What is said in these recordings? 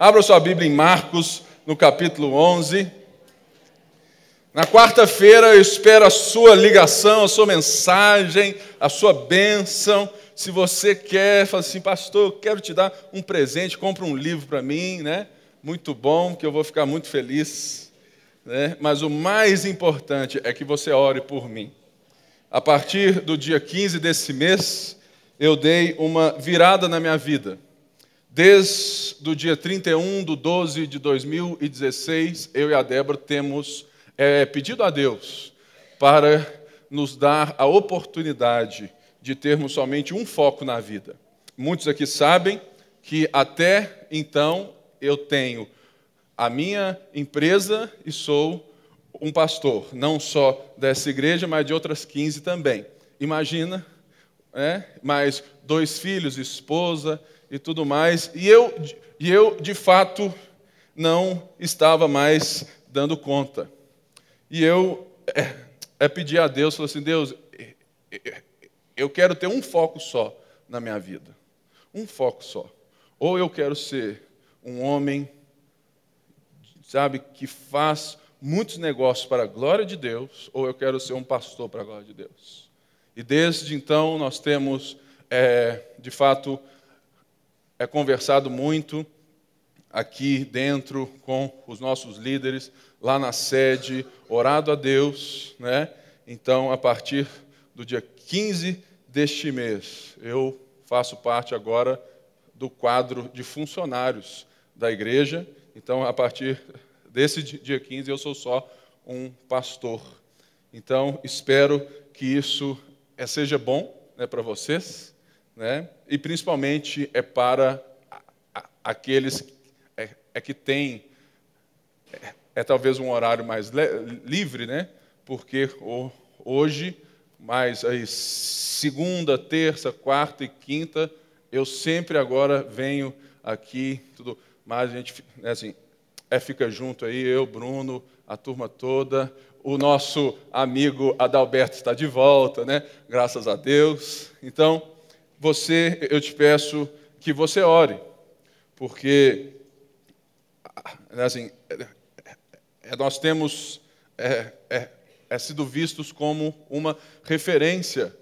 Abra sua Bíblia em Marcos, no capítulo 11. Na quarta-feira eu espero a sua ligação, a sua mensagem, a sua bênção. Se você quer, fala assim, pastor, eu quero te dar um presente, compra um livro para mim, né? Muito bom, que eu vou ficar muito feliz. Né? Mas o mais importante é que você ore por mim. A partir do dia 15 desse mês, eu dei uma virada na minha vida. Desde o dia 31 de 12 de 2016, eu e a Débora temos é, pedido a Deus para nos dar a oportunidade de termos somente um foco na vida. Muitos aqui sabem que até então eu tenho a minha empresa e sou um pastor, não só dessa igreja, mas de outras 15 também. Imagina né? mais dois filhos, esposa e tudo mais. E eu, e eu, de fato, não estava mais dando conta. E eu é, é pedi a Deus, falei assim, Deus, eu quero ter um foco só na minha vida. Um foco só. Ou eu quero ser um homem, sabe, que faz muitos negócios para a glória de Deus, ou eu quero ser um pastor para a glória de Deus. E desde então nós temos, é, de fato, é conversado muito aqui dentro com os nossos líderes, lá na sede, orado a Deus, né? Então, a partir do dia 15 deste mês, eu faço parte agora do quadro de funcionários da igreja. Então, a partir desse dia 15, eu sou só um pastor. Então, espero que isso é, seja bom né, para vocês, né, e principalmente é para aqueles é, é que têm, é, é, talvez um horário mais livre, né, porque o, hoje, mais aí, segunda, terça, quarta e quinta, eu sempre agora venho aqui, tudo mais, a gente né, assim, é, fica junto aí, eu, Bruno, a turma toda, o nosso amigo Adalberto está de volta, né? Graças a Deus. Então, você, eu te peço que você ore, porque assim, é, nós temos é, é, é sido vistos como uma referência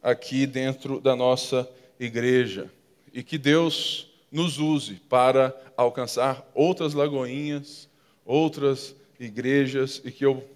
aqui dentro da nossa igreja. E que Deus nos use para alcançar outras lagoinhas, outras igrejas e que eu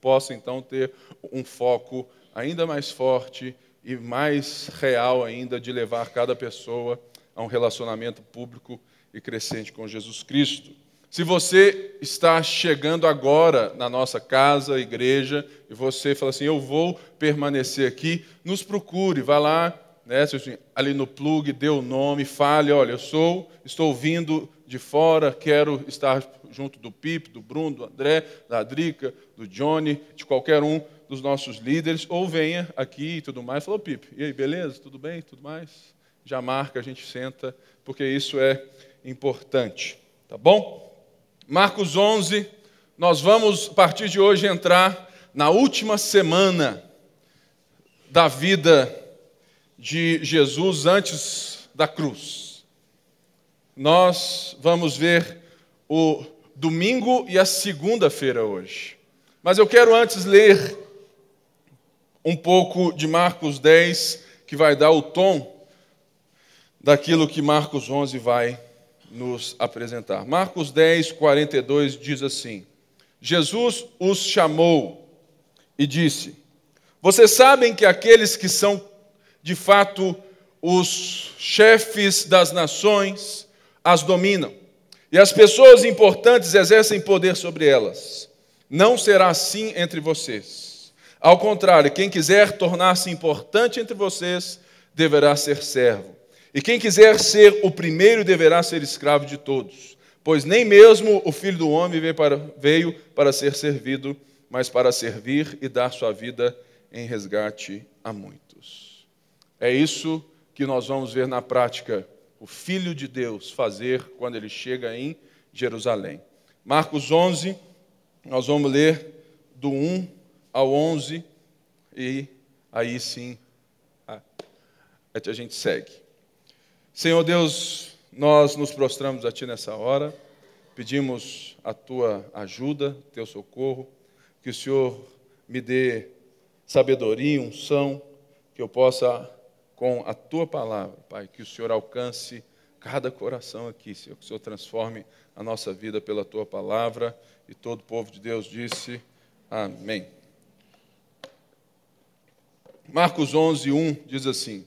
possa então ter um foco ainda mais forte e mais real ainda de levar cada pessoa a um relacionamento público e crescente com Jesus Cristo. Se você está chegando agora na nossa casa, igreja, e você fala assim, eu vou permanecer aqui, nos procure, vá lá, né, ali no plug, dê o nome, fale, olha, eu sou, estou vindo de fora, quero estar junto do Pipe, do Bruno, do André, da Adrica, do Johnny, de qualquer um dos nossos líderes, ou venha aqui e tudo mais, falou, Pipe, e aí, beleza? Tudo bem? Tudo mais? Já marca, a gente senta, porque isso é importante, tá bom? Marcos 11, nós vamos, a partir de hoje, entrar na última semana da vida de Jesus antes da cruz nós vamos ver o domingo e a segunda-feira hoje. Mas eu quero antes ler um pouco de Marcos 10, que vai dar o tom daquilo que Marcos 11 vai nos apresentar. Marcos 10, 42 diz assim: Jesus os chamou e disse: Vocês sabem que aqueles que são de fato os chefes das nações, as dominam, e as pessoas importantes exercem poder sobre elas. Não será assim entre vocês. Ao contrário, quem quiser tornar-se importante entre vocês deverá ser servo. E quem quiser ser o primeiro deverá ser escravo de todos. Pois nem mesmo o filho do homem veio para, veio para ser servido, mas para servir e dar sua vida em resgate a muitos. É isso que nós vamos ver na prática o Filho de Deus fazer quando ele chega em Jerusalém. Marcos 11, nós vamos ler do 1 ao 11 e aí sim a, gente segue. Senhor Deus, nós nos prostramos a Ti nessa hora, pedimos a Tua ajuda, Teu socorro, que o Senhor me dê sabedoria, unção, que eu possa, com a Tua palavra, Pai, que o Senhor alcance cada coração aqui, Senhor, que o Senhor transforme a nossa vida pela Tua palavra, e todo o povo de Deus disse, Amém. Marcos 11, 1 diz assim: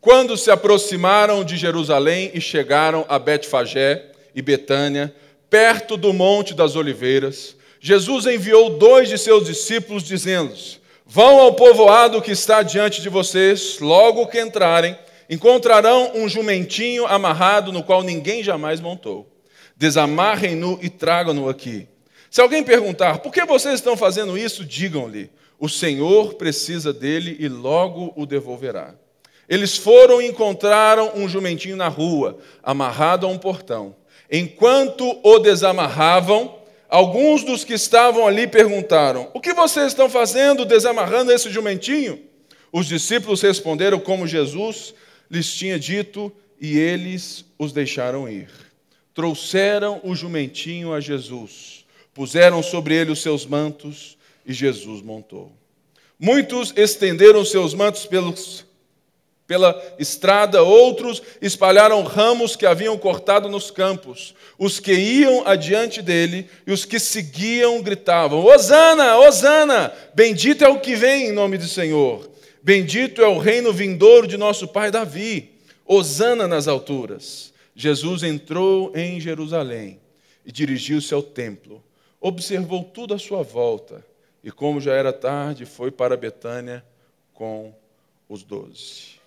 Quando se aproximaram de Jerusalém e chegaram a Betfagé e Betânia, perto do Monte das Oliveiras, Jesus enviou dois de seus discípulos, dizendo-lhes: Vão ao povoado que está diante de vocês, logo que entrarem, encontrarão um jumentinho amarrado no qual ninguém jamais montou. Desamarrem-no e tragam-no aqui. Se alguém perguntar por que vocês estão fazendo isso, digam-lhe: o Senhor precisa dele e logo o devolverá. Eles foram e encontraram um jumentinho na rua, amarrado a um portão. Enquanto o desamarravam, alguns dos que estavam ali perguntaram: O que vocês estão fazendo desamarrando esse jumentinho? Os discípulos responderam como Jesus lhes tinha dito, e eles os deixaram ir. Trouxeram o jumentinho a Jesus, puseram sobre ele os seus mantos e Jesus montou. Muitos estenderam seus mantos pelos, pela estrada, outros espalharam ramos que haviam cortado nos campos. Os que iam adiante dele e os que seguiam gritavam: Hosana, Hosana! Bendito é o que vem em nome do Senhor. Bendito é o reino vindouro de nosso pai Davi. Hosana nas alturas. Jesus entrou em Jerusalém e dirigiu-se ao templo. Observou tudo à sua volta e como já era tarde, foi para Betânia com os doze.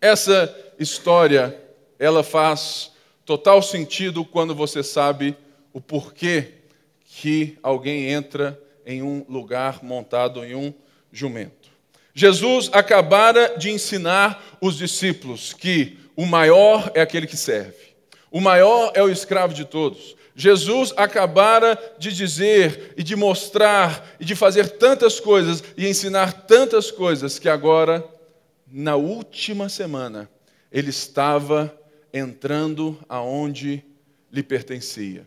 Essa história, ela faz total sentido quando você sabe o porquê que alguém entra em um lugar montado em um jumento. Jesus acabara de ensinar os discípulos que o maior é aquele que serve. O maior é o escravo de todos. Jesus acabara de dizer e de mostrar e de fazer tantas coisas e ensinar tantas coisas que agora, na última semana, ele estava entrando aonde lhe pertencia.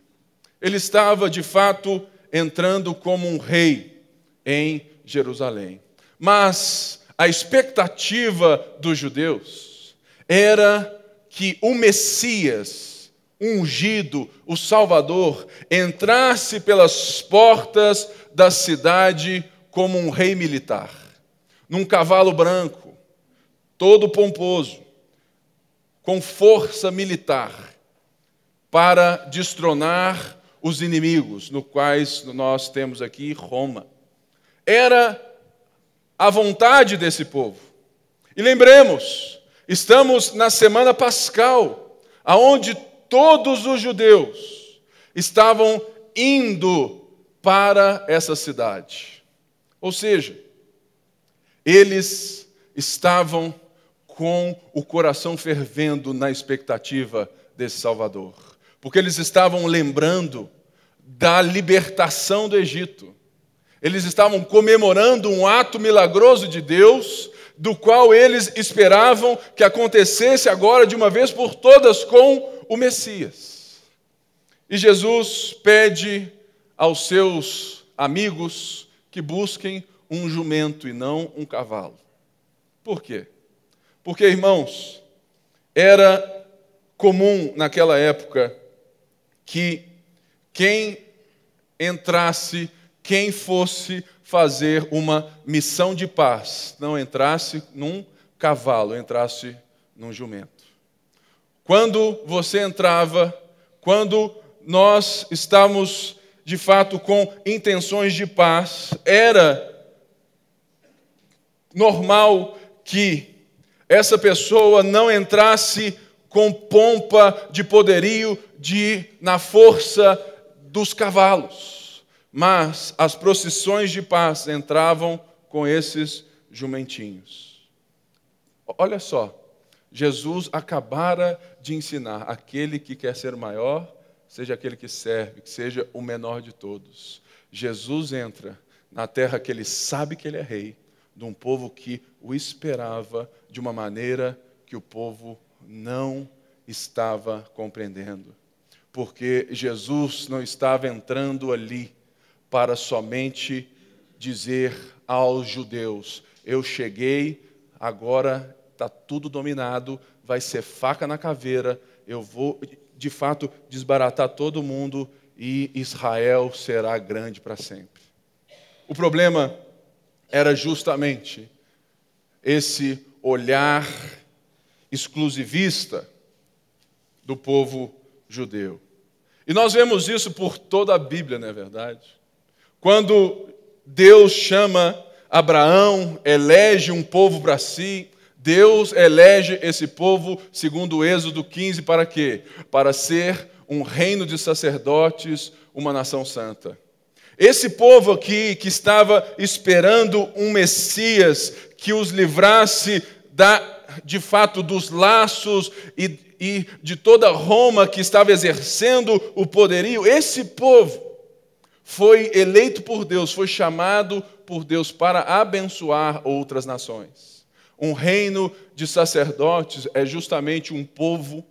Ele estava, de fato, entrando como um rei em Jerusalém. Mas a expectativa dos judeus era que o Messias, ungido, o Salvador, entrasse pelas portas da cidade como um rei militar, num cavalo branco, todo pomposo, com força militar, para destronar os inimigos, no quais nós temos aqui Roma. Era a vontade desse povo. E lembremos, estamos na semana pascal, aonde todos os judeus estavam indo para essa cidade. Ou seja, eles estavam com o coração fervendo na expectativa desse Salvador, porque eles estavam lembrando da libertação do Egito. Eles estavam comemorando um ato milagroso de Deus, do qual eles esperavam que acontecesse agora de uma vez por todas com o Messias. E Jesus pede aos seus amigos que busquem um jumento e não um cavalo. Por quê? Porque, irmãos, era comum naquela época que quem entrasse, quem fosse fazer uma missão de paz, não entrasse num cavalo, entrasse num jumento. Quando você entrava, quando nós estamos de fato com intenções de paz, era normal que essa pessoa não entrasse com pompa de poderio de na força dos cavalos, mas as procissões de paz entravam com esses jumentinhos. Olha só, Jesus acabara de ensinar: aquele que quer ser maior, seja aquele que serve, que seja o menor de todos. Jesus entra na terra que ele sabe que ele é rei, de um povo que o esperava de uma maneira que o povo não estava compreendendo. Porque Jesus não estava entrando ali para somente dizer aos judeus: Eu cheguei, agora está tudo dominado, vai ser faca na caveira, eu vou de fato desbaratar todo mundo e Israel será grande para sempre. O problema era justamente esse olhar exclusivista do povo judeu. E nós vemos isso por toda a Bíblia, não é verdade? Quando Deus chama Abraão, elege um povo para si, Deus elege esse povo, segundo o Êxodo 15, para quê? Para ser um reino de sacerdotes, uma nação santa. Esse povo aqui que estava esperando um Messias que os livrasse da, de fato dos laços e, e de toda Roma que estava exercendo o poderio, esse povo foi eleito por Deus, foi chamado por Deus para abençoar outras nações. Um reino de sacerdotes é justamente um povo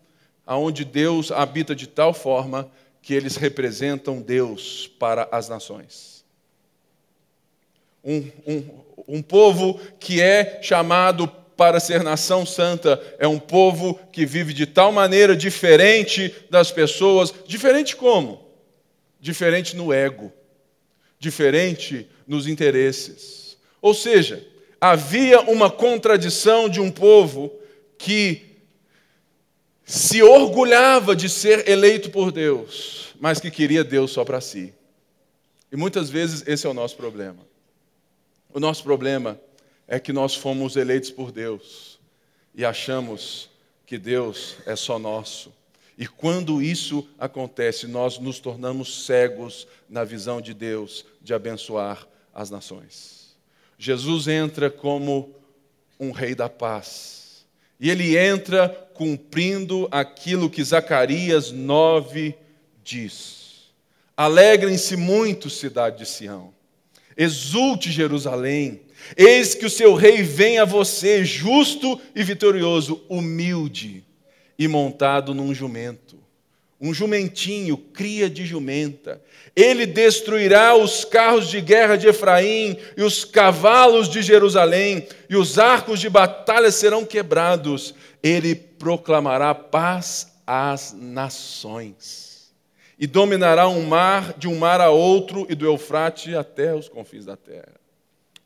onde Deus habita de tal forma que eles representam Deus para as nações. Um, um, um povo que é chamado para ser nação santa é um povo que vive de tal maneira diferente das pessoas. Diferente como? Diferente no ego, diferente nos interesses. Ou seja, havia uma contradição de um povo que se orgulhava de ser eleito por Deus, mas que queria Deus só para si. E muitas vezes esse é o nosso problema. O nosso problema é que nós fomos eleitos por Deus e achamos que Deus é só nosso. E quando isso acontece, nós nos tornamos cegos na visão de Deus de abençoar as nações. Jesus entra como um rei da paz. E ele entra cumprindo aquilo que Zacarias 9 diz. Alegrem-se muito, cidade de Sião. Exulte Jerusalém. Eis que o seu rei vem a você, justo e vitorioso, humilde e montado num jumento um jumentinho, cria de jumenta. Ele destruirá os carros de guerra de Efraim e os cavalos de Jerusalém, e os arcos de batalha serão quebrados. Ele proclamará paz às nações. E dominará um mar de um mar a outro e do Eufrate até os confins da terra.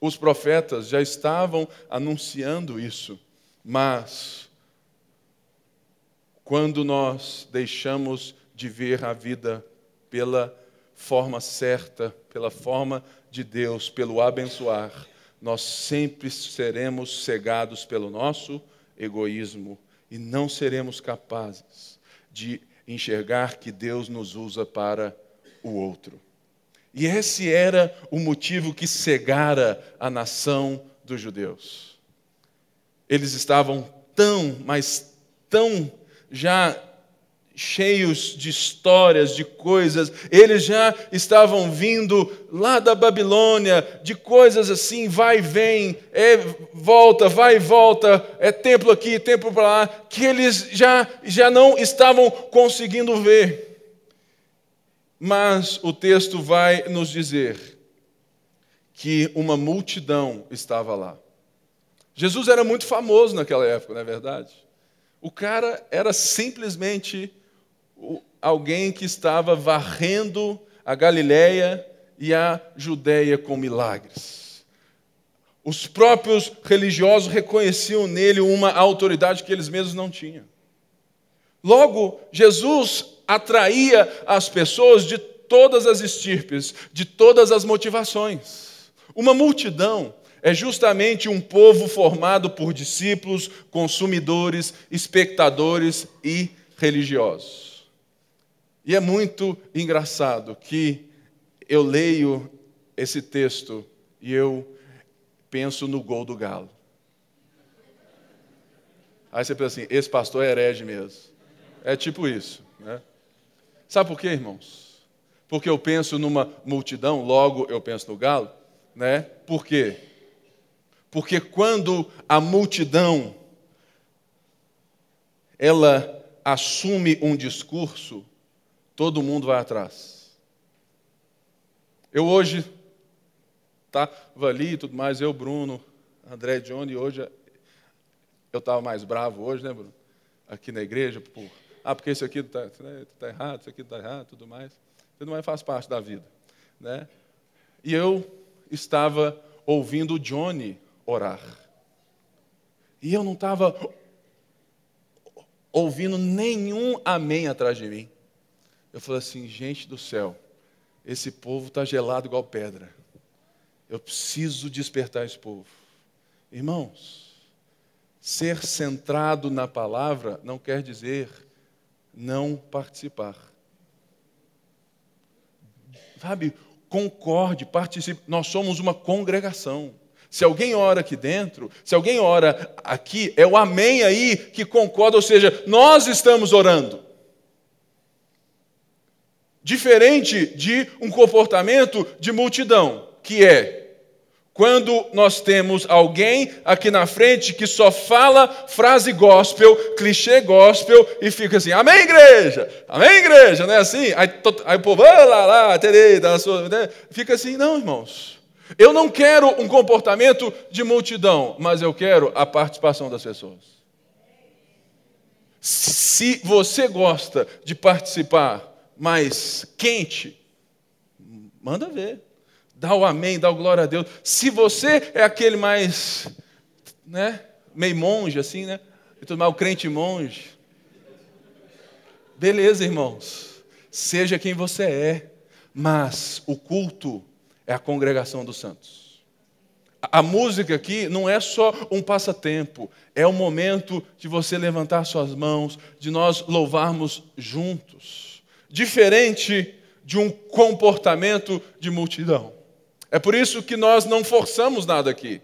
Os profetas já estavam anunciando isso, mas quando nós deixamos de ver a vida pela forma certa, pela forma de Deus, pelo abençoar, nós sempre seremos cegados pelo nosso egoísmo e não seremos capazes de enxergar que Deus nos usa para o outro. E esse era o motivo que cegara a nação dos judeus. Eles estavam tão, mas tão já cheios de histórias, de coisas, eles já estavam vindo lá da Babilônia, de coisas assim, vai e vem, é, volta, vai e volta, é templo aqui, templo para lá, que eles já, já não estavam conseguindo ver. Mas o texto vai nos dizer que uma multidão estava lá. Jesus era muito famoso naquela época, não é verdade? O cara era simplesmente alguém que estava varrendo a Galiléia e a Judéia com milagres. Os próprios religiosos reconheciam nele uma autoridade que eles mesmos não tinham. Logo, Jesus atraía as pessoas de todas as estirpes, de todas as motivações. Uma multidão é justamente um povo formado por discípulos, consumidores, espectadores e religiosos. E é muito engraçado que eu leio esse texto e eu penso no gol do Galo. Aí você pensa assim: esse pastor é herege mesmo. É tipo isso. Né? Sabe por quê, irmãos? Porque eu penso numa multidão, logo eu penso no galo, né? Por quê? Porque quando a multidão ela assume um discurso, todo mundo vai atrás. Eu hoje estava ali e tudo mais, eu, Bruno, André Johnny, hoje eu estava mais bravo hoje, né, Bruno? Aqui na igreja, por, ah, porque isso aqui está né, tá errado, isso aqui está errado, tudo mais. Tudo mais faz parte da vida. Né? E eu estava ouvindo o Johnny orar. E eu não estava ouvindo nenhum amém atrás de mim. Eu falei assim, gente do céu, esse povo está gelado igual pedra. Eu preciso despertar esse povo. Irmãos, ser centrado na palavra não quer dizer não participar. Sabe, concorde, participe. Nós somos uma congregação. Se alguém ora aqui dentro, se alguém ora aqui, é o amém aí que concorda, ou seja, nós estamos orando. Diferente de um comportamento de multidão, que é quando nós temos alguém aqui na frente que só fala frase gospel, clichê gospel e fica assim, amém, igreja, amém, igreja, não é assim? Aí, aí o povo, lá, lá, terei, tá sua, né? fica assim, não, irmãos. Eu não quero um comportamento de multidão, mas eu quero a participação das pessoas. Se você gosta de participar mais quente, manda ver. Dá o amém, dá o glória a Deus. Se você é aquele mais, né, meio monge assim, né? E tudo mais, o crente monge. Beleza, irmãos. Seja quem você é, mas o culto é a congregação dos santos. A música aqui não é só um passatempo, é o momento de você levantar suas mãos, de nós louvarmos juntos, diferente de um comportamento de multidão. É por isso que nós não forçamos nada aqui.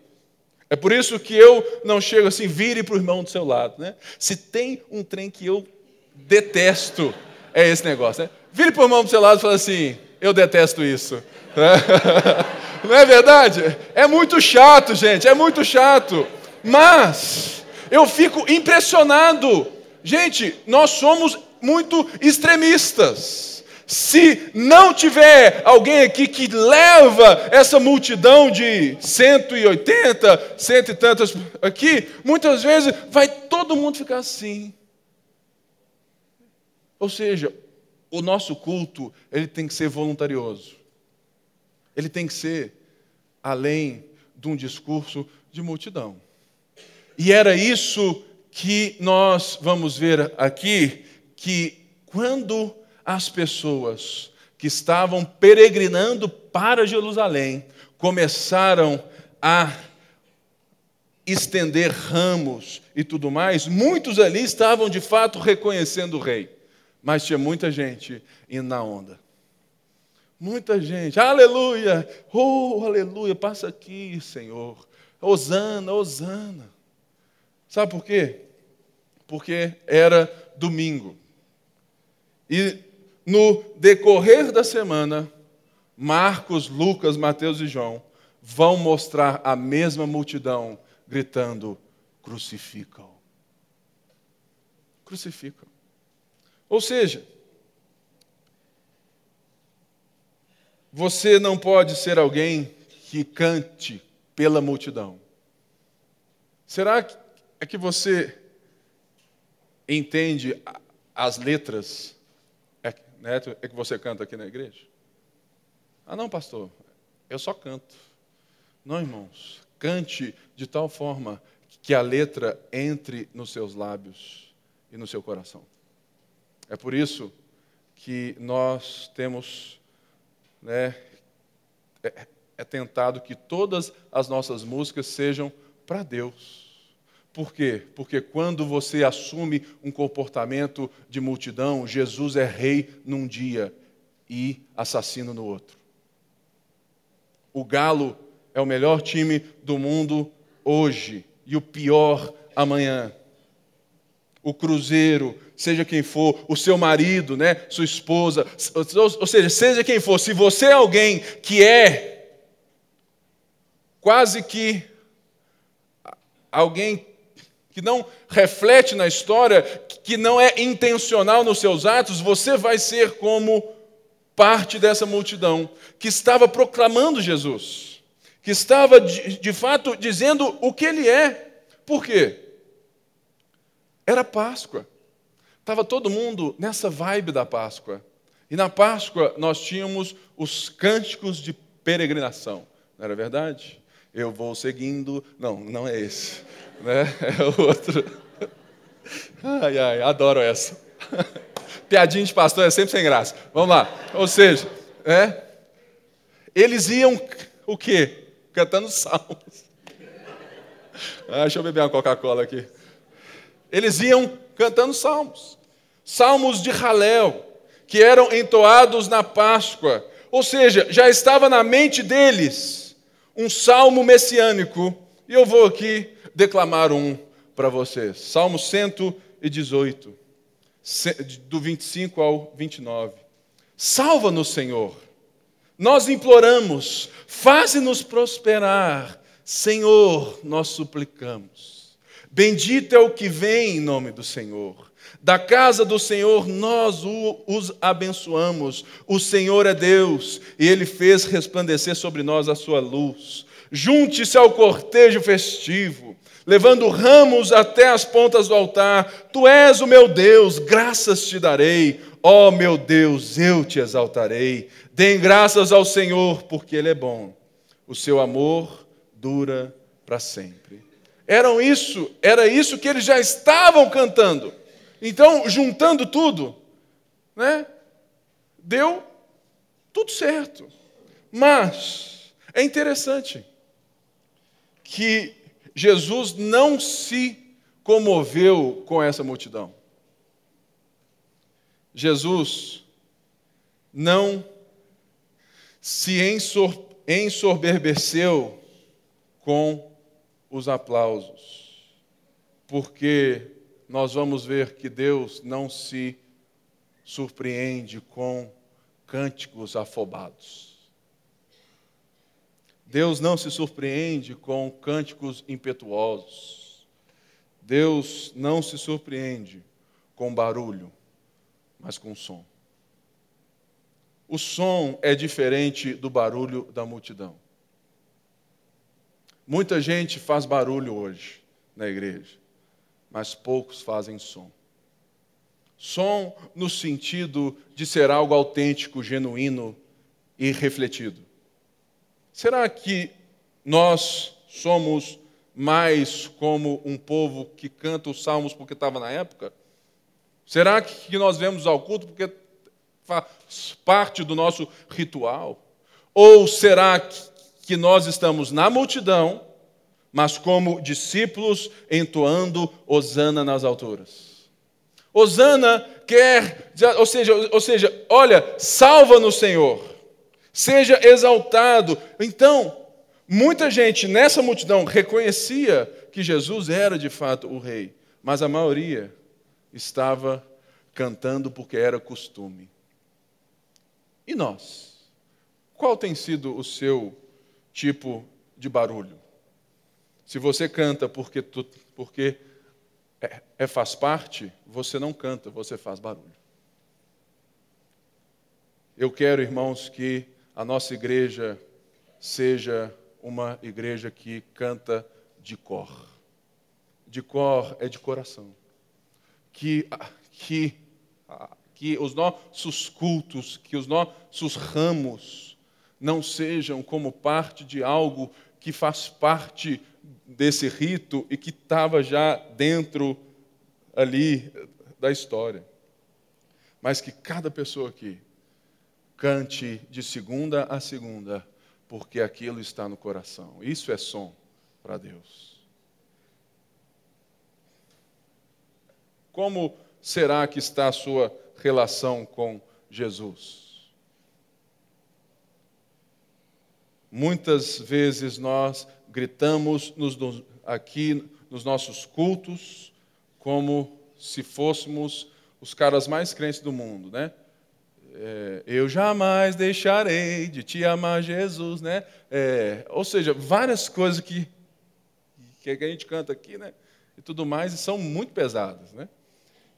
É por isso que eu não chego assim, vire para o irmão do seu lado. Né? Se tem um trem que eu detesto, é esse negócio. Né? Vire para o irmão do seu lado e fala assim: eu detesto isso. Não é verdade? É muito chato, gente, é muito chato. Mas eu fico impressionado. Gente, nós somos muito extremistas. Se não tiver alguém aqui que leva essa multidão de 180, cento e tantas aqui, muitas vezes vai todo mundo ficar assim. Ou seja, o nosso culto, ele tem que ser voluntarioso. Ele tem que ser além de um discurso de multidão. E era isso que nós vamos ver aqui, que quando as pessoas que estavam peregrinando para Jerusalém começaram a estender ramos e tudo mais, muitos ali estavam de fato reconhecendo o rei. Mas tinha muita gente indo na onda. Muita gente, aleluia, oh, aleluia, passa aqui, Senhor. Osana, Osana. Sabe por quê? Porque era domingo. E no decorrer da semana, Marcos, Lucas, Mateus e João vão mostrar a mesma multidão gritando: crucificam. Crucificam. Ou seja, você não pode ser alguém que cante pela multidão. Será que é que você entende as letras é, né, é que você canta aqui na igreja? Ah, não, pastor, eu só canto. Não, irmãos, cante de tal forma que a letra entre nos seus lábios e no seu coração. É por isso que nós temos, né, é, é tentado que todas as nossas músicas sejam para Deus. Por quê? Porque quando você assume um comportamento de multidão, Jesus é rei num dia e assassino no outro. O Galo é o melhor time do mundo hoje e o pior amanhã o cruzeiro, seja quem for, o seu marido, né, sua esposa, ou seja, seja quem for, se você é alguém que é quase que alguém que não reflete na história, que não é intencional nos seus atos, você vai ser como parte dessa multidão que estava proclamando Jesus, que estava de, de fato dizendo o que ele é. Por quê? Era Páscoa. Estava todo mundo nessa vibe da Páscoa. E na Páscoa nós tínhamos os cânticos de peregrinação. Não era verdade? Eu vou seguindo. Não, não é esse. Né? É outro. Ai, ai, adoro essa. Piadinha de pastor é sempre sem graça. Vamos lá. Ou seja, é, eles iam o quê? Cantando salmos. Ah, deixa eu beber uma Coca-Cola aqui. Eles iam cantando salmos. Salmos de Halel, que eram entoados na Páscoa. Ou seja, já estava na mente deles um salmo messiânico. E eu vou aqui declamar um para vocês. Salmo 118, do 25 ao 29. Salva-nos, Senhor. Nós imploramos, faze-nos prosperar. Senhor, nós suplicamos. Bendito é o que vem em nome do Senhor. Da casa do Senhor nós os abençoamos. O Senhor é Deus e ele fez resplandecer sobre nós a sua luz. Junte-se ao cortejo festivo, levando ramos até as pontas do altar. Tu és o meu Deus, graças te darei. Ó oh, meu Deus, eu te exaltarei. Deem graças ao Senhor, porque ele é bom. O seu amor dura para sempre. Eram isso, era isso que eles já estavam cantando. Então, juntando tudo, né? Deu tudo certo. Mas é interessante que Jesus não se comoveu com essa multidão. Jesus não se ensoberbeceu com os aplausos, porque nós vamos ver que Deus não se surpreende com cânticos afobados. Deus não se surpreende com cânticos impetuosos. Deus não se surpreende com barulho, mas com som. O som é diferente do barulho da multidão. Muita gente faz barulho hoje na igreja, mas poucos fazem som. Som no sentido de ser algo autêntico, genuíno e refletido. Será que nós somos mais como um povo que canta os salmos porque estava na época? Será que nós vemos ao culto porque faz parte do nosso ritual? Ou será que nós estamos na multidão, mas como discípulos entoando Osana nas alturas? Osana quer, ou seja, ou seja, olha, salva-nos, Senhor seja exaltado. Então, muita gente nessa multidão reconhecia que Jesus era de fato o rei, mas a maioria estava cantando porque era costume. E nós? Qual tem sido o seu tipo de barulho? Se você canta porque, tu, porque é, é, faz parte, você não canta, você faz barulho. Eu quero, irmãos, que a nossa igreja seja uma igreja que canta de cor. De cor é de coração. Que, que, que os nossos cultos, que os nossos ramos não sejam como parte de algo que faz parte desse rito e que estava já dentro ali da história. Mas que cada pessoa aqui Cante de segunda a segunda, porque aquilo está no coração. Isso é som para Deus. Como será que está a sua relação com Jesus? Muitas vezes nós gritamos nos, aqui nos nossos cultos como se fôssemos os caras mais crentes do mundo, né? é, eu jamais deixarei de te amar, Jesus, né? É, ou seja, várias coisas que, que a gente canta aqui, né? e tudo mais, e são muito pesadas, né?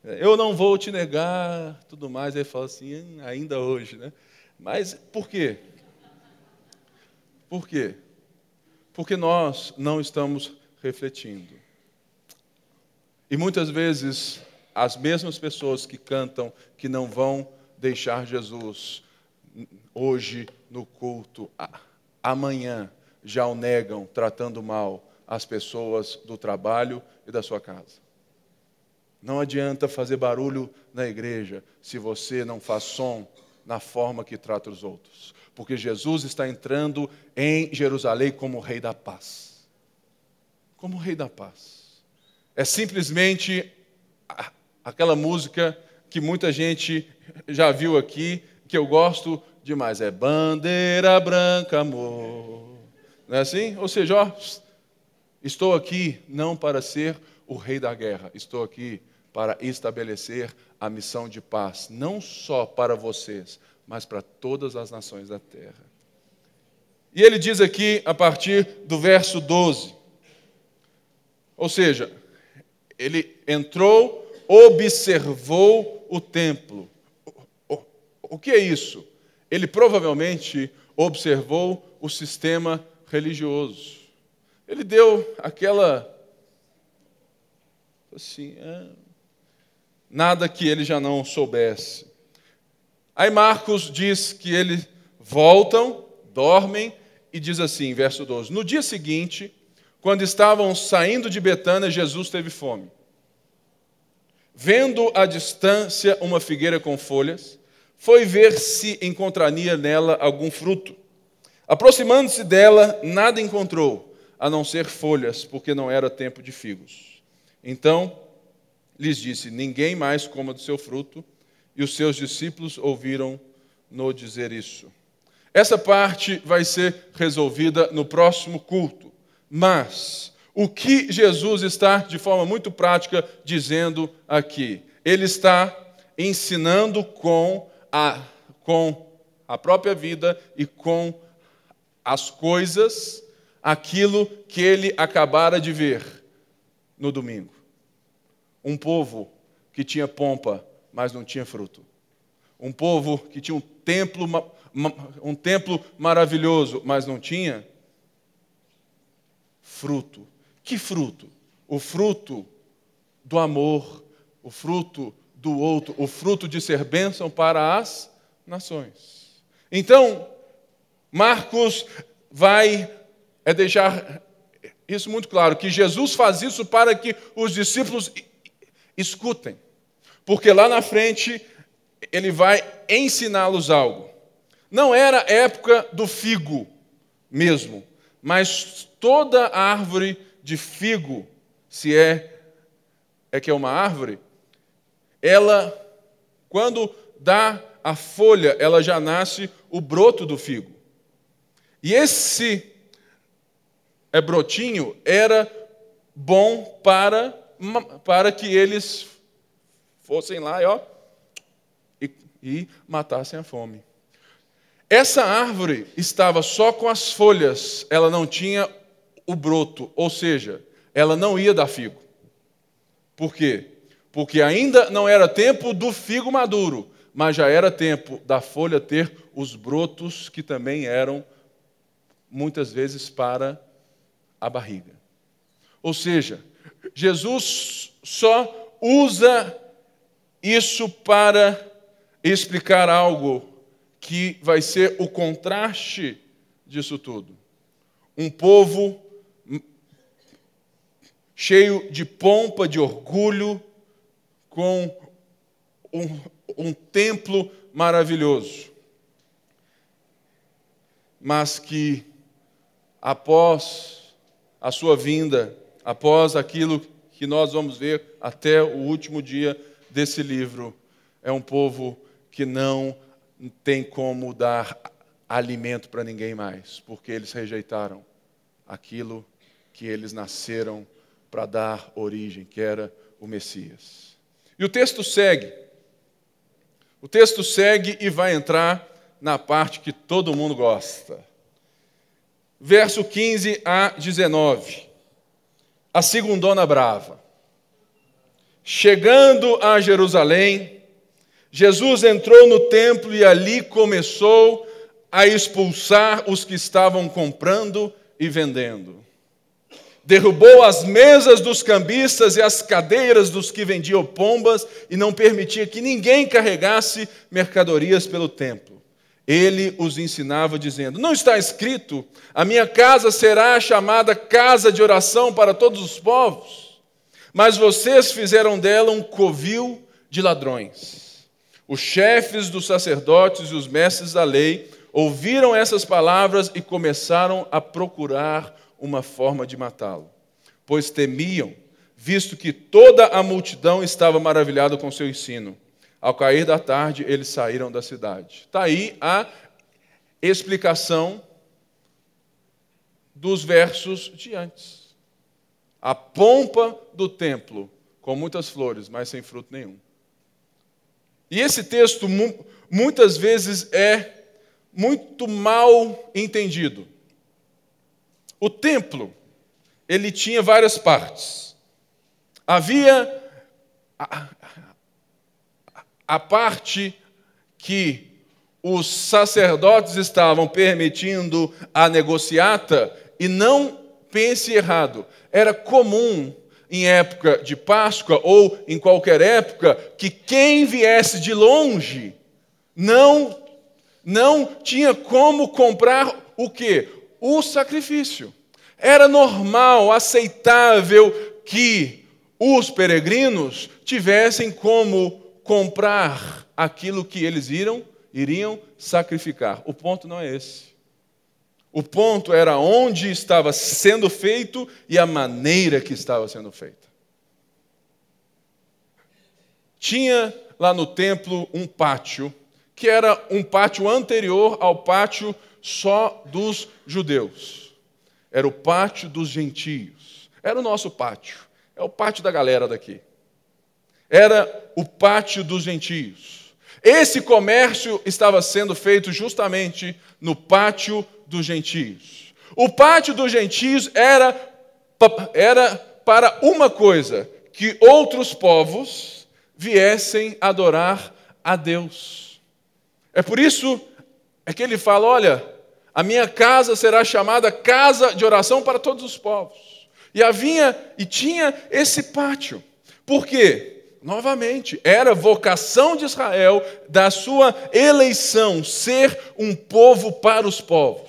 Eu não vou te negar, tudo mais. Ele fala assim, hum, ainda hoje, né? Mas por quê? Por quê? Porque nós não estamos refletindo. E muitas vezes as mesmas pessoas que cantam que não vão deixar Jesus hoje no culto, amanhã já o negam, tratando mal as pessoas do trabalho e da sua casa. Não adianta fazer barulho na igreja se você não faz som na forma que trata os outros. Porque Jesus está entrando em Jerusalém como Rei da Paz. Como Rei da Paz. É simplesmente aquela música que muita gente já viu aqui, que eu gosto demais. É Bandeira Branca, amor. Não é assim? Ou seja, ó, estou aqui não para ser o rei da guerra, estou aqui para estabelecer a missão de paz, não só para vocês, mas para todas as nações da terra. E ele diz aqui, a partir do verso 12, ou seja, ele entrou, observou o templo. O que é isso? Ele provavelmente observou o sistema religioso. Ele deu aquela. Assim, é, nada que ele já não soubesse. Aí Marcos diz que eles voltam, dormem e diz assim, verso 12: No dia seguinte, quando estavam saindo de Betânia, Jesus teve fome. Vendo à distância uma figueira com folhas, foi ver se encontraria nela algum fruto. Aproximando-se dela, nada encontrou, a não ser folhas, porque não era tempo de figos. Então lhes disse: Ninguém mais coma do seu fruto. E os seus discípulos ouviram-no dizer isso. Essa parte vai ser resolvida no próximo culto. Mas o que Jesus está, de forma muito prática, dizendo aqui? Ele está ensinando com a, com a própria vida e com as coisas aquilo que ele acabara de ver no domingo um povo que tinha pompa, mas não tinha fruto. Um povo que tinha um templo, um templo maravilhoso, mas não tinha fruto. Que fruto? O fruto do amor, o fruto do outro, o fruto de ser bênção para as nações. Então, Marcos vai é deixar isso muito claro, que Jesus faz isso para que os discípulos escutem, porque lá na frente ele vai ensiná-los algo. Não era época do figo mesmo, mas toda árvore de figo, se é é que é uma árvore, ela quando dá a folha, ela já nasce o broto do figo. E esse é brotinho era bom para para que eles fossem lá ó, e, e matassem a fome. Essa árvore estava só com as folhas, ela não tinha o broto, ou seja, ela não ia dar figo. Por quê? Porque ainda não era tempo do figo maduro, mas já era tempo da folha ter os brotos que também eram muitas vezes para a barriga. Ou seja, Jesus só usa isso para explicar algo que vai ser o contraste disso tudo. Um povo cheio de pompa, de orgulho, com um, um templo maravilhoso, mas que após a sua vinda, após aquilo que nós vamos ver até o último dia desse livro, é um povo que não tem como dar alimento para ninguém mais, porque eles rejeitaram aquilo que eles nasceram para dar origem, que era o Messias. E o texto segue. O texto segue e vai entrar na parte que todo mundo gosta. Verso 15 a 19 a segundona brava. Chegando a Jerusalém, Jesus entrou no templo e ali começou a expulsar os que estavam comprando e vendendo. Derrubou as mesas dos cambistas e as cadeiras dos que vendiam pombas e não permitia que ninguém carregasse mercadorias pelo templo. Ele os ensinava dizendo: Não está escrito, a minha casa será chamada casa de oração para todos os povos, mas vocês fizeram dela um covil de ladrões. Os chefes dos sacerdotes e os mestres da lei ouviram essas palavras e começaram a procurar uma forma de matá-lo, pois temiam, visto que toda a multidão estava maravilhada com seu ensino. Ao cair da tarde, eles saíram da cidade. Está aí a explicação dos versos de antes. A pompa do templo, com muitas flores, mas sem fruto nenhum. E esse texto muitas vezes é muito mal entendido. O templo, ele tinha várias partes. Havia a, a parte que os sacerdotes estavam permitindo a negociata, e não pense errado, era comum em época de Páscoa ou em qualquer época que quem viesse de longe não não tinha como comprar o que? O sacrifício. Era normal, aceitável que os peregrinos tivessem como comprar aquilo que eles iriam, iriam sacrificar. O ponto não é esse. O ponto era onde estava sendo feito e a maneira que estava sendo feita. Tinha lá no templo um pátio que era um pátio anterior ao pátio só dos judeus. Era o pátio dos gentios. Era o nosso pátio. É o pátio da galera daqui. Era o pátio dos gentios. Esse comércio estava sendo feito justamente no pátio dos gentios. O pátio dos gentios era, era para uma coisa: que outros povos viessem adorar a Deus. É por isso é que ele fala: olha, a minha casa será chamada casa de oração para todos os povos. E havia e tinha esse pátio. Por quê? Novamente, era vocação de Israel, da sua eleição, ser um povo para os povos.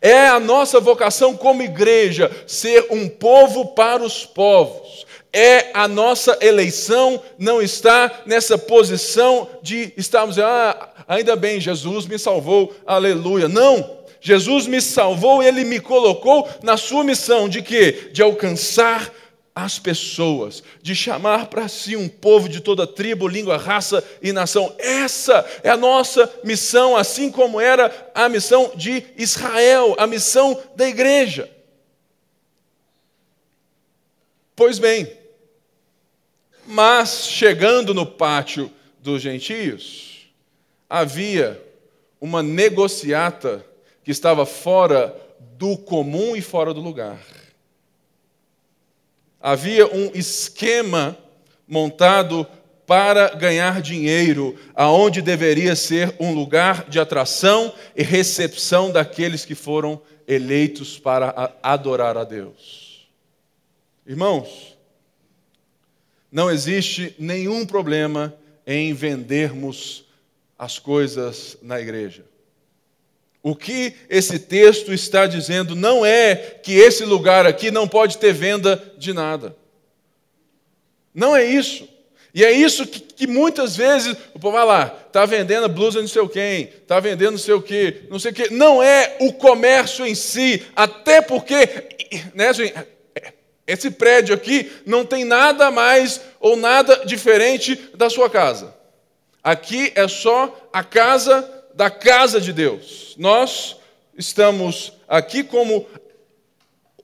É a nossa vocação como igreja, ser um povo para os povos. É a nossa eleição, não está nessa posição de estarmos, ah, ainda bem, Jesus me salvou, aleluia. Não, Jesus me salvou ele me colocou na sua missão de quê? De alcançar as pessoas, de chamar para si um povo de toda tribo, língua, raça e nação. Essa é a nossa missão, assim como era a missão de Israel, a missão da igreja. Pois bem, mas chegando no pátio dos gentios, havia uma negociata que estava fora do comum e fora do lugar. Havia um esquema montado para ganhar dinheiro, aonde deveria ser um lugar de atração e recepção daqueles que foram eleitos para adorar a Deus. Irmãos, não existe nenhum problema em vendermos as coisas na igreja. O que esse texto está dizendo não é que esse lugar aqui não pode ter venda de nada. Não é isso. E é isso que, que muitas vezes o povo vai lá, está vendendo blusa não sei quem, está vendendo não sei o quê, não sei o quê. Não é o comércio em si, até porque né, assim, esse prédio aqui não tem nada mais ou nada diferente da sua casa. Aqui é só a casa da casa de Deus. Nós estamos aqui como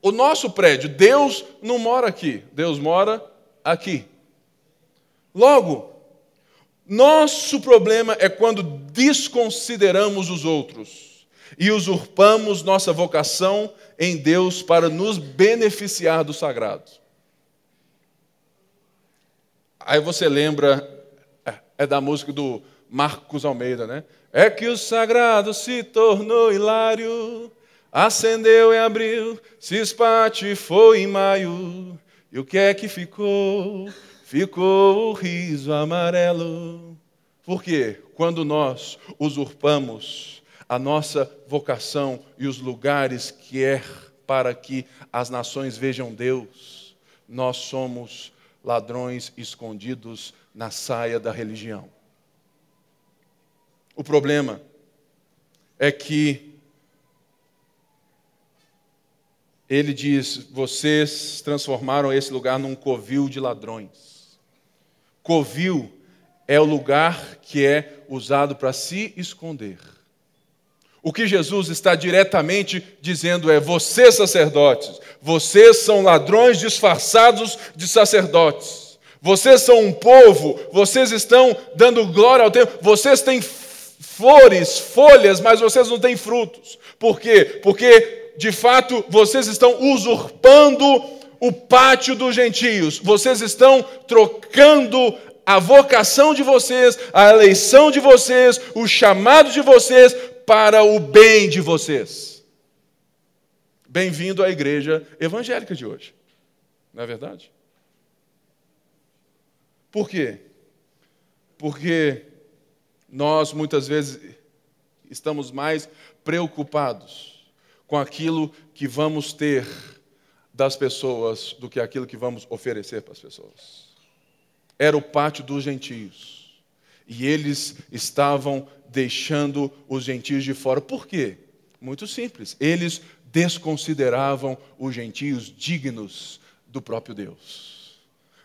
o nosso prédio. Deus não mora aqui, Deus mora aqui. Logo, nosso problema é quando desconsideramos os outros e usurpamos nossa vocação em Deus para nos beneficiar do sagrado. Aí você lembra, é, é da música do Marcos Almeida, né? É que o sagrado se tornou hilário, acendeu em abril, se espatifou em maio, e o que é que ficou? Ficou o riso amarelo. Por quê? Quando nós usurpamos a nossa vocação e os lugares que é para que as nações vejam Deus, nós somos ladrões escondidos na saia da religião. O problema é que ele diz: vocês transformaram esse lugar num covil de ladrões. Covil é o lugar que é usado para se esconder. O que Jesus está diretamente dizendo é: vocês, sacerdotes, vocês são ladrões disfarçados de sacerdotes. Vocês são um povo, vocês estão dando glória ao tempo, vocês têm flores, folhas, mas vocês não têm frutos. Por quê? Porque, de fato, vocês estão usurpando o pátio dos gentios, vocês estão trocando a vocação de vocês, a eleição de vocês, o chamado de vocês para o bem de vocês. Bem-vindo à igreja evangélica de hoje, não é verdade? Por quê? Porque nós muitas vezes estamos mais preocupados com aquilo que vamos ter das pessoas do que aquilo que vamos oferecer para as pessoas. Era o pátio dos gentios. E eles estavam deixando os gentios de fora. Por quê? Muito simples. Eles desconsideravam os gentios dignos do próprio Deus.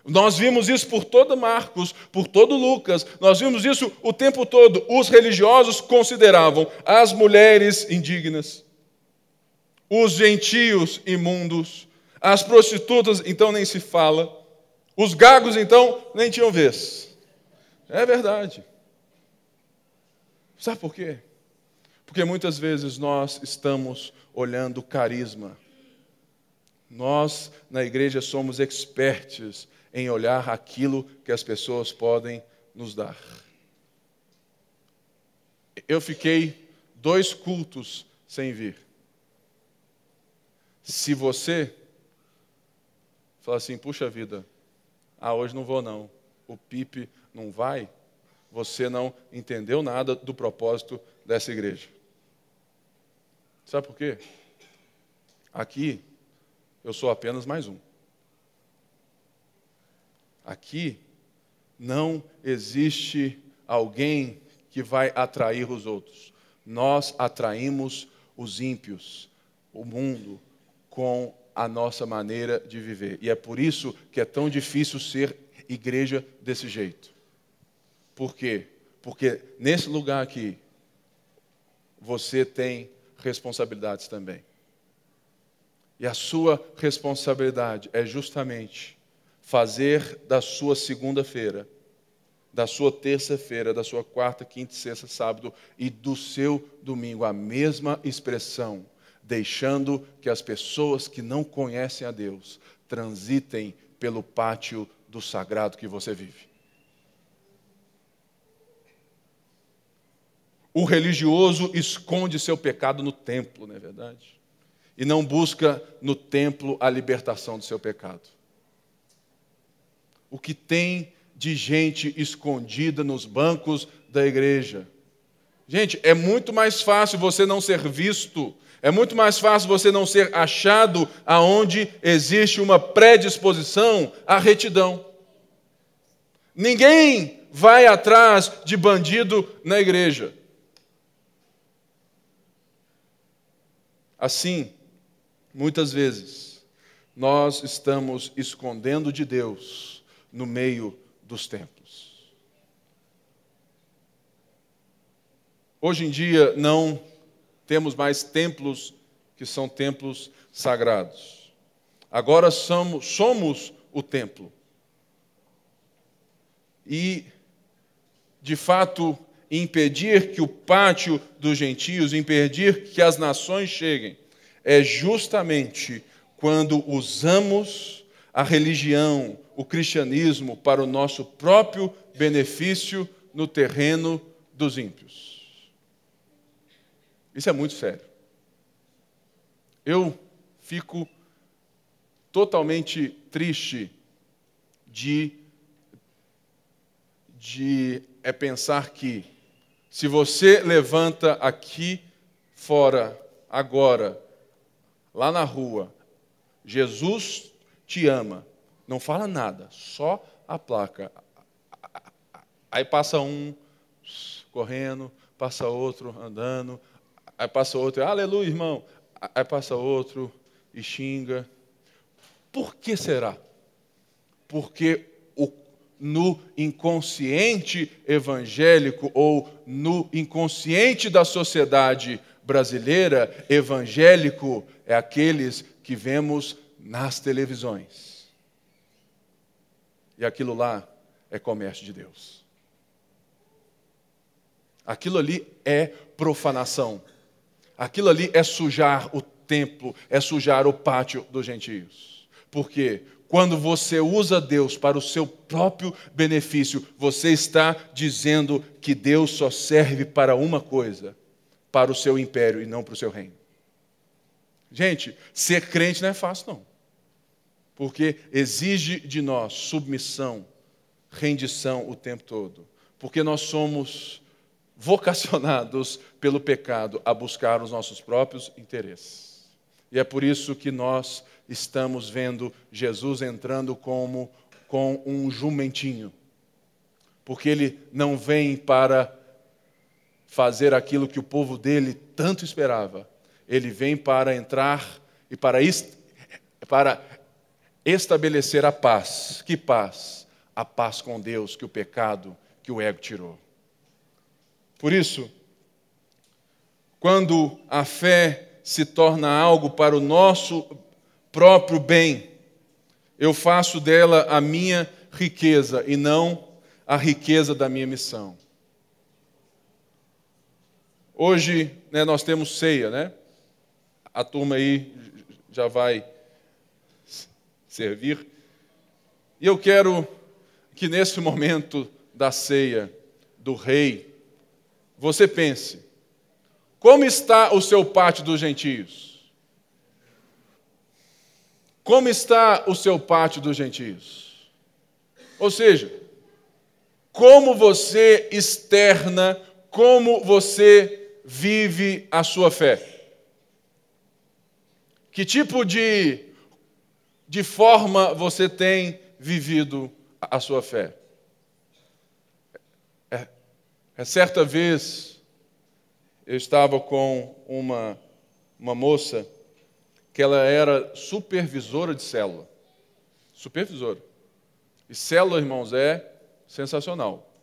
Nós vimos isso por todo Marcos, por todo Lucas, nós vimos isso o tempo todo. Os religiosos consideravam as mulheres indignas, os gentios imundos, as prostitutas, então nem se fala, os gagos, então, nem tinham vez. É verdade. Sabe por quê? Porque muitas vezes nós estamos olhando carisma. Nós, na igreja, somos expertos em olhar aquilo que as pessoas podem nos dar. Eu fiquei dois cultos sem vir. Se você fala assim, puxa vida, ah, hoje não vou não, o Pipe não vai, você não entendeu nada do propósito dessa igreja. Sabe por quê? Aqui eu sou apenas mais um. Aqui não existe alguém que vai atrair os outros. Nós atraímos os ímpios, o mundo, com a nossa maneira de viver. E é por isso que é tão difícil ser igreja desse jeito. Por quê? Porque nesse lugar aqui, você tem responsabilidades também. E a sua responsabilidade é justamente fazer da sua segunda-feira, da sua terça-feira, da sua quarta, quinta, sexta, sábado e do seu domingo a mesma expressão, deixando que as pessoas que não conhecem a Deus transitem pelo pátio do sagrado que você vive. O religioso esconde seu pecado no templo, não é verdade? E não busca no templo a libertação do seu pecado o que tem de gente escondida nos bancos da igreja. Gente, é muito mais fácil você não ser visto, é muito mais fácil você não ser achado aonde existe uma predisposição à retidão. Ninguém vai atrás de bandido na igreja. Assim, muitas vezes, nós estamos escondendo de Deus no meio dos templos. Hoje em dia não temos mais templos que são templos sagrados. Agora somos, somos o templo. E, de fato, impedir que o pátio dos gentios, impedir que as nações cheguem, é justamente quando usamos a religião, o cristianismo para o nosso próprio benefício no terreno dos ímpios. Isso é muito sério. Eu fico totalmente triste de, de é pensar que se você levanta aqui fora, agora, lá na rua, Jesus te ama, não fala nada, só a placa. Aí passa um correndo, passa outro andando, aí passa outro, aleluia, irmão. Aí passa outro e xinga. Por que será? Porque o, no inconsciente evangélico ou no inconsciente da sociedade brasileira, evangélico é aqueles que vemos nas televisões. E aquilo lá é comércio de Deus. Aquilo ali é profanação. Aquilo ali é sujar o templo, é sujar o pátio dos gentios. Porque quando você usa Deus para o seu próprio benefício, você está dizendo que Deus só serve para uma coisa: para o seu império e não para o seu reino. Gente, ser crente não é fácil, não. Porque exige de nós submissão, rendição o tempo todo. Porque nós somos vocacionados pelo pecado a buscar os nossos próprios interesses. E é por isso que nós estamos vendo Jesus entrando como com um jumentinho. Porque ele não vem para fazer aquilo que o povo dele tanto esperava. Ele vem para entrar e para, para estabelecer a paz. Que paz? A paz com Deus que o pecado, que o ego tirou. Por isso, quando a fé se torna algo para o nosso próprio bem, eu faço dela a minha riqueza e não a riqueza da minha missão. Hoje né, nós temos ceia, né? A turma aí já vai servir. E eu quero que nesse momento da ceia do rei, você pense: como está o seu pátio dos gentios? Como está o seu pátio dos gentios? Ou seja, como você externa, como você vive a sua fé? Que tipo de, de forma você tem vivido a sua fé? É, certa vez, eu estava com uma, uma moça que ela era supervisora de célula. Supervisora. E célula, irmãos, é sensacional.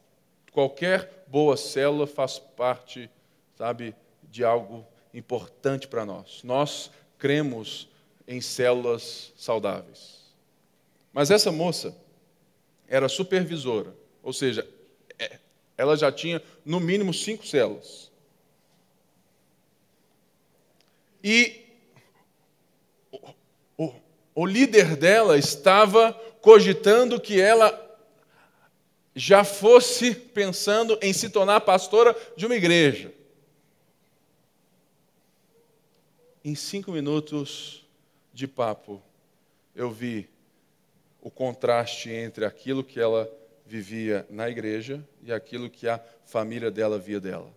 Qualquer boa célula faz parte, sabe, de algo importante para nós. Nós cremos em células saudáveis. Mas essa moça era supervisora, ou seja, ela já tinha no mínimo cinco células. E o, o, o líder dela estava cogitando que ela já fosse pensando em se tornar pastora de uma igreja. Em cinco minutos de papo, eu vi o contraste entre aquilo que ela vivia na igreja e aquilo que a família dela via dela.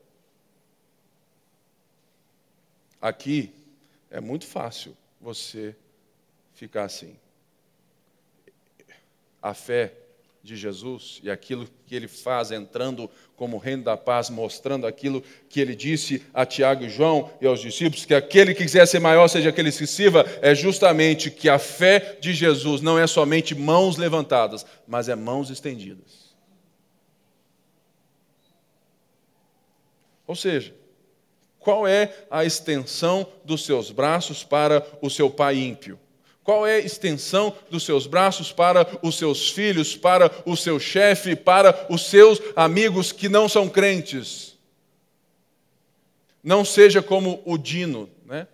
Aqui é muito fácil você ficar assim. A fé de Jesus e aquilo que ele faz entrando como reino da paz, mostrando aquilo que ele disse a Tiago e João e aos discípulos, que aquele que quiser ser maior seja aquele que sirva, é justamente que a fé de Jesus não é somente mãos levantadas, mas é mãos estendidas. Ou seja, qual é a extensão dos seus braços para o seu pai ímpio? Qual é a extensão dos seus braços para os seus filhos, para o seu chefe, para os seus amigos que não são crentes? Não seja como o Dino, né?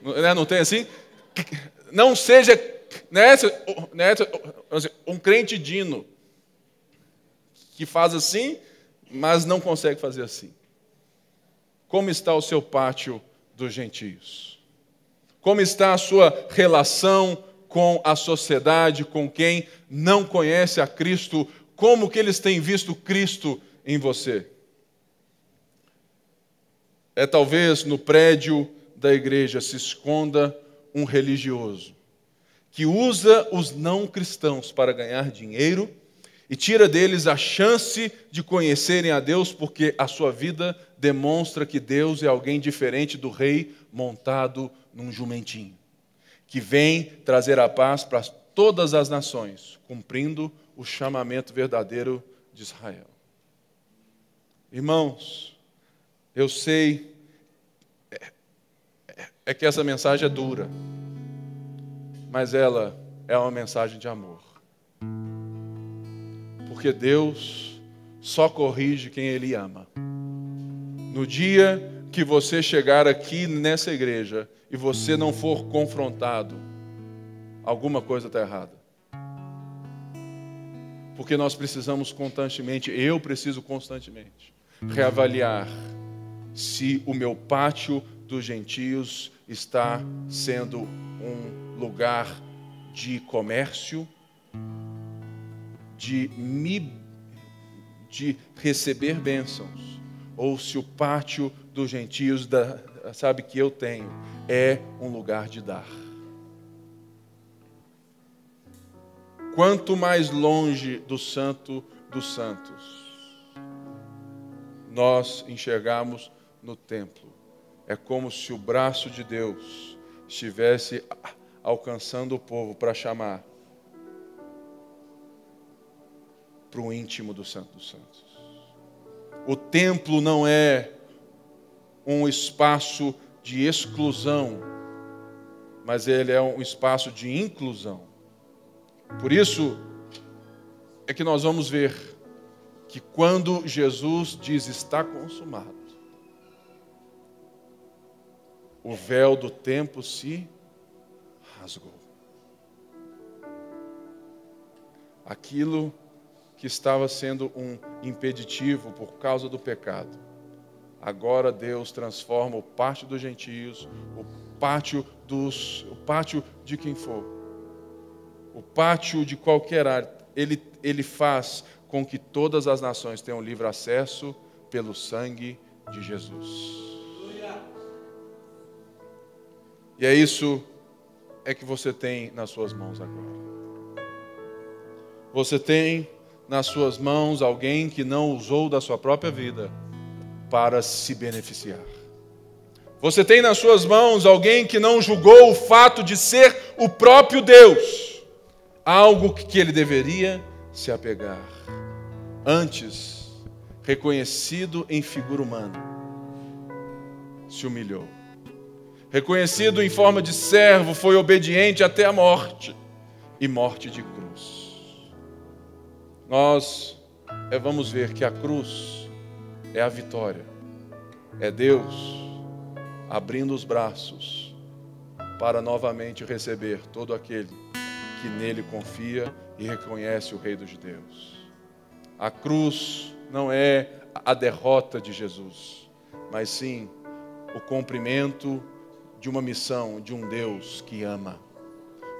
Não né, tem assim? Não seja né, né, um crente dino que faz assim, mas não consegue fazer assim. Como está o seu pátio dos gentios? Como está a sua relação com a sociedade, com quem não conhece a Cristo? Como que eles têm visto Cristo em você? É talvez no prédio da igreja se esconda um religioso que usa os não cristãos para ganhar dinheiro e tira deles a chance de conhecerem a Deus, porque a sua vida demonstra que Deus é alguém diferente do rei montado num jumentinho, que vem trazer a paz para todas as nações, cumprindo o chamamento verdadeiro de Israel. Irmãos, eu sei é, é, é que essa mensagem é dura mas ela é uma mensagem de amor. Porque Deus só corrige quem Ele ama. No dia que você chegar aqui nessa igreja e você não for confrontado, alguma coisa está errada. Porque nós precisamos constantemente, eu preciso constantemente, reavaliar se o meu pátio dos gentios está sendo um lugar de comércio, de, me, de receber bênçãos, ou se o pátio dos gentios, da, sabe, que eu tenho, é um lugar de dar. Quanto mais longe do santo dos santos nós enxergamos no templo, é como se o braço de Deus estivesse alcançando o povo para chamar para o íntimo do Santo dos Santos. O templo não é um espaço de exclusão, mas ele é um espaço de inclusão. Por isso é que nós vamos ver que quando Jesus diz está consumado, o véu do tempo se rasgou. Aquilo que estava sendo um impeditivo por causa do pecado, agora Deus transforma o pátio dos gentios, o pátio dos, o pátio de quem for, o pátio de qualquer área, ele, ele faz com que todas as nações tenham livre acesso pelo sangue de Jesus. E é isso é que você tem nas suas mãos agora. Você tem nas suas mãos alguém que não usou da sua própria vida para se beneficiar. Você tem nas suas mãos alguém que não julgou o fato de ser o próprio Deus, algo que ele deveria se apegar. Antes, reconhecido em figura humana, se humilhou reconhecido em forma de servo, foi obediente até a morte e morte de cruz. Nós é, vamos ver que a cruz é a vitória, é Deus abrindo os braços para novamente receber todo aquele que nele confia e reconhece o Rei dos Judeus. A cruz não é a derrota de Jesus, mas sim o cumprimento de uma missão de um Deus que ama.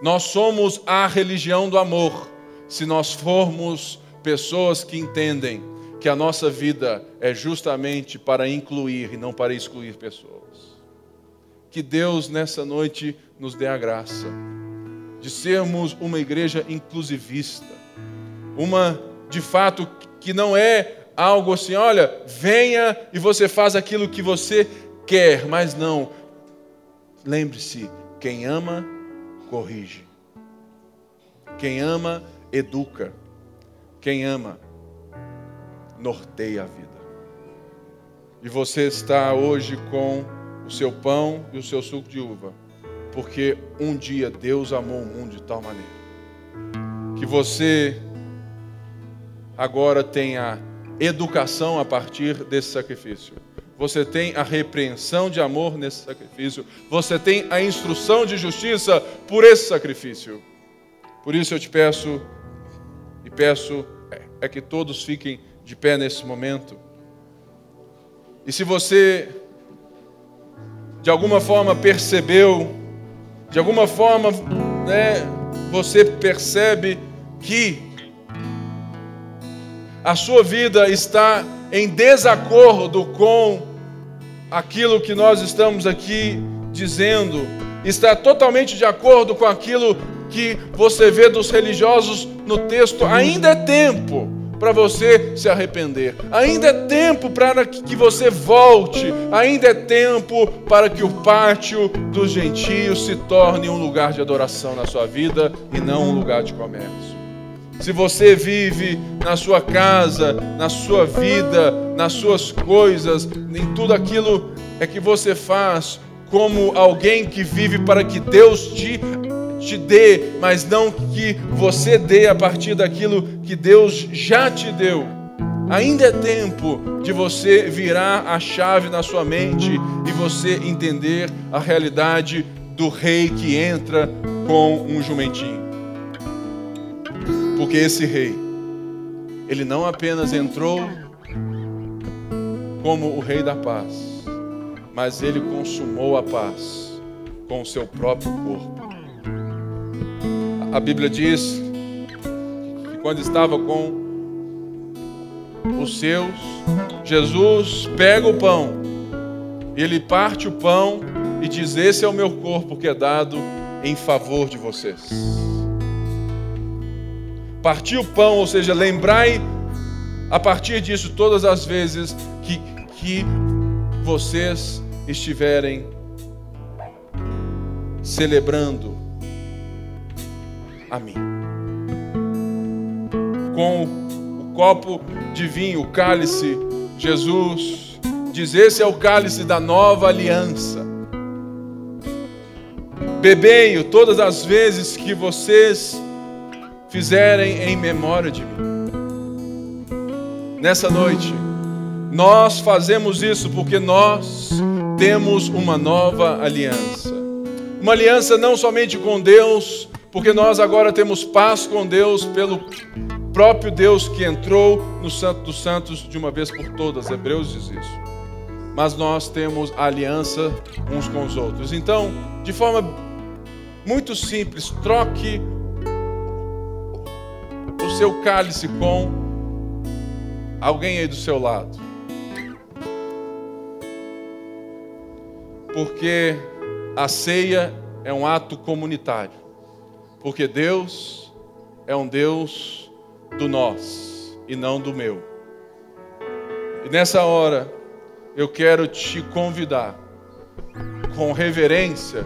Nós somos a religião do amor se nós formos pessoas que entendem que a nossa vida é justamente para incluir e não para excluir pessoas. Que Deus nessa noite nos dê a graça de sermos uma igreja inclusivista, uma de fato que não é algo assim, olha, venha e você faz aquilo que você quer, mas não, Lembre-se: quem ama, corrige. Quem ama, educa. Quem ama, norteia a vida. E você está hoje com o seu pão e o seu suco de uva, porque um dia Deus amou o mundo de tal maneira que você agora tenha educação a partir desse sacrifício. você tem a repreensão de amor nesse sacrifício, você tem a instrução de justiça por esse sacrifício. Por isso eu te peço e peço é que todos fiquem de pé nesse momento. E se você de alguma forma percebeu, de alguma forma, né, você percebe que a sua vida está em desacordo com aquilo que nós estamos aqui dizendo, está totalmente de acordo com aquilo que você vê dos religiosos no texto, ainda é tempo para você se arrepender. Ainda é tempo para que você volte. Ainda é tempo para que o pátio dos gentios se torne um lugar de adoração na sua vida e não um lugar de comércio. Se você vive na sua casa, na sua vida, nas suas coisas, em tudo aquilo é que você faz, como alguém que vive para que Deus te te dê, mas não que você dê a partir daquilo que Deus já te deu. Ainda é tempo de você virar a chave na sua mente e você entender a realidade do rei que entra com um jumentinho. Porque esse rei, ele não apenas entrou como o rei da paz, mas ele consumou a paz com o seu próprio corpo. A Bíblia diz que quando estava com os seus, Jesus pega o pão, ele parte o pão e diz: Esse é o meu corpo que é dado em favor de vocês. Partir o pão, ou seja, lembrai a partir disso todas as vezes que, que vocês estiverem celebrando a mim. Com o copo de vinho, o cálice, Jesus diz: Esse é o cálice da nova aliança. Bebei-o todas as vezes que vocês fizerem em memória de mim. Nessa noite, nós fazemos isso porque nós temos uma nova aliança. Uma aliança não somente com Deus, porque nós agora temos paz com Deus pelo próprio Deus que entrou no Santo dos Santos de uma vez por todas. Hebreus diz isso. Mas nós temos aliança uns com os outros. Então, de forma muito simples, troque o seu cálice com alguém aí do seu lado. Porque a ceia é um ato comunitário. Porque Deus é um Deus do nós e não do meu. E nessa hora, eu quero te convidar, com reverência,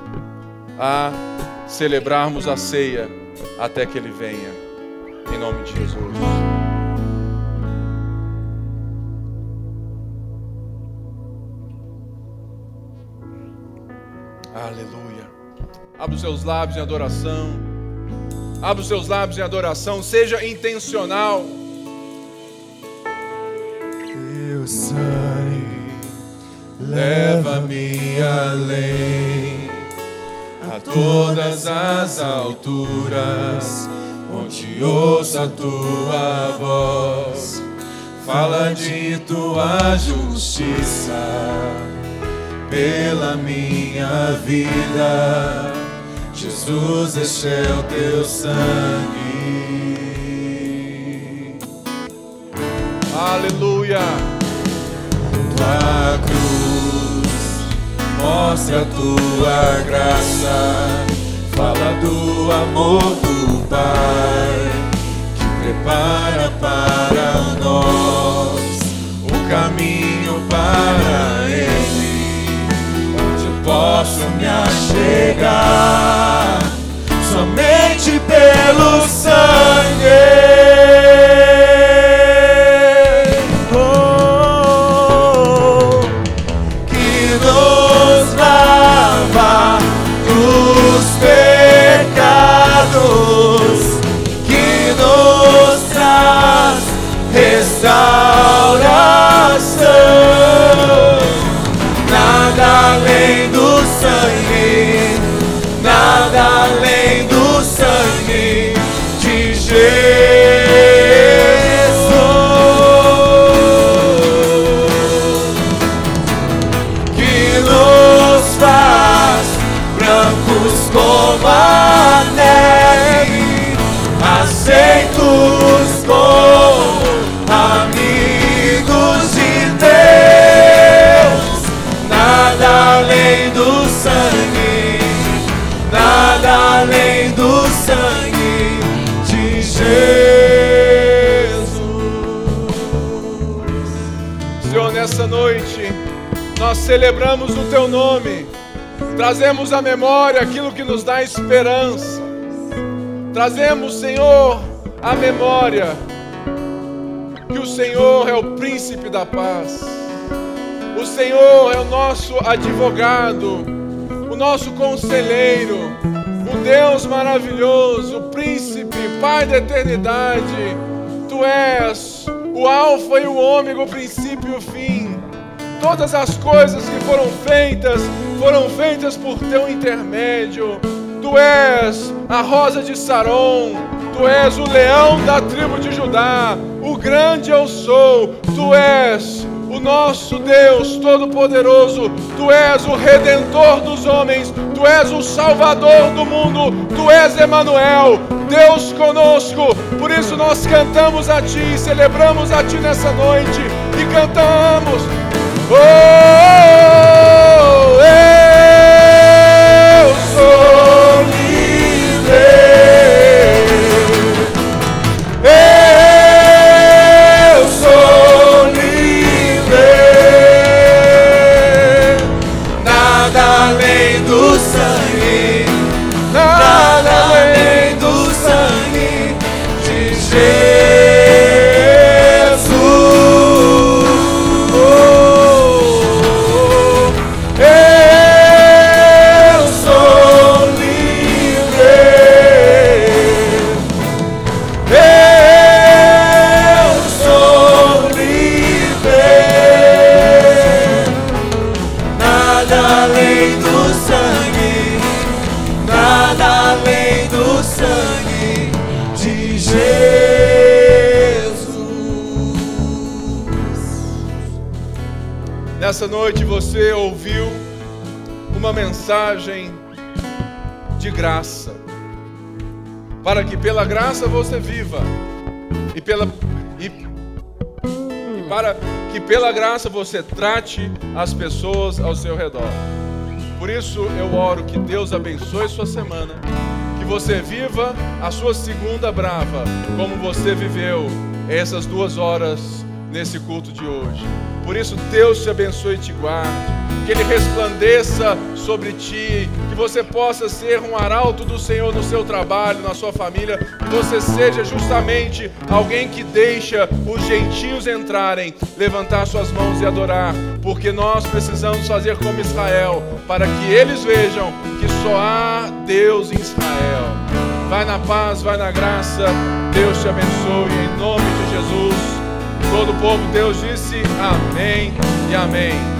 a celebrarmos a ceia até que Ele venha, em nome de Jesus. Aleluia. Abra os seus lábios em adoração. Abra os seus lábios em adoração, seja intencional. Teu sangue leva-me além a todas as alturas, onde ouço a tua voz. Fala de tua justiça pela minha vida Jesus, este é o teu sangue. Aleluia. Tua cruz mostra a tua graça, fala do amor do Pai que prepara para nós o caminho para Ele, onde posso me achegar somente pelo sangue. Celebramos o Teu nome, trazemos à memória aquilo que nos dá esperança, trazemos, Senhor, à memória que o Senhor é o príncipe da paz, o Senhor é o nosso advogado, o nosso conselheiro, o Deus maravilhoso, o príncipe, Pai da eternidade. Tu és o Alfa e o Ômega, o princípio e o fim. Todas as coisas que foram feitas, foram feitas por teu intermédio. Tu és a rosa de Saron, tu és o leão da tribo de Judá, o grande eu sou, tu és o nosso Deus Todo-Poderoso, Tu és o Redentor dos homens, Tu és o Salvador do mundo, Tu és Emanuel, Deus conosco. Por isso nós cantamos a Ti, celebramos a Ti nessa noite e cantamos. Oh, que pela graça você viva e pela e, e para que pela graça você trate as pessoas ao seu redor. Por isso eu oro que Deus abençoe sua semana, que você viva a sua segunda brava, como você viveu essas duas horas nesse culto de hoje. Por isso Deus te abençoe e te guarde, que Ele resplandeça sobre ti, que você possa ser um arauto do Senhor no seu trabalho, na sua família, que você seja justamente alguém que deixa os gentios entrarem, levantar suas mãos e adorar, porque nós precisamos fazer como Israel, para que eles vejam que só há Deus em Israel. Vai na paz, vai na graça. Deus te abençoe em nome de Jesus. Todo o povo de Deus disse amém e amém.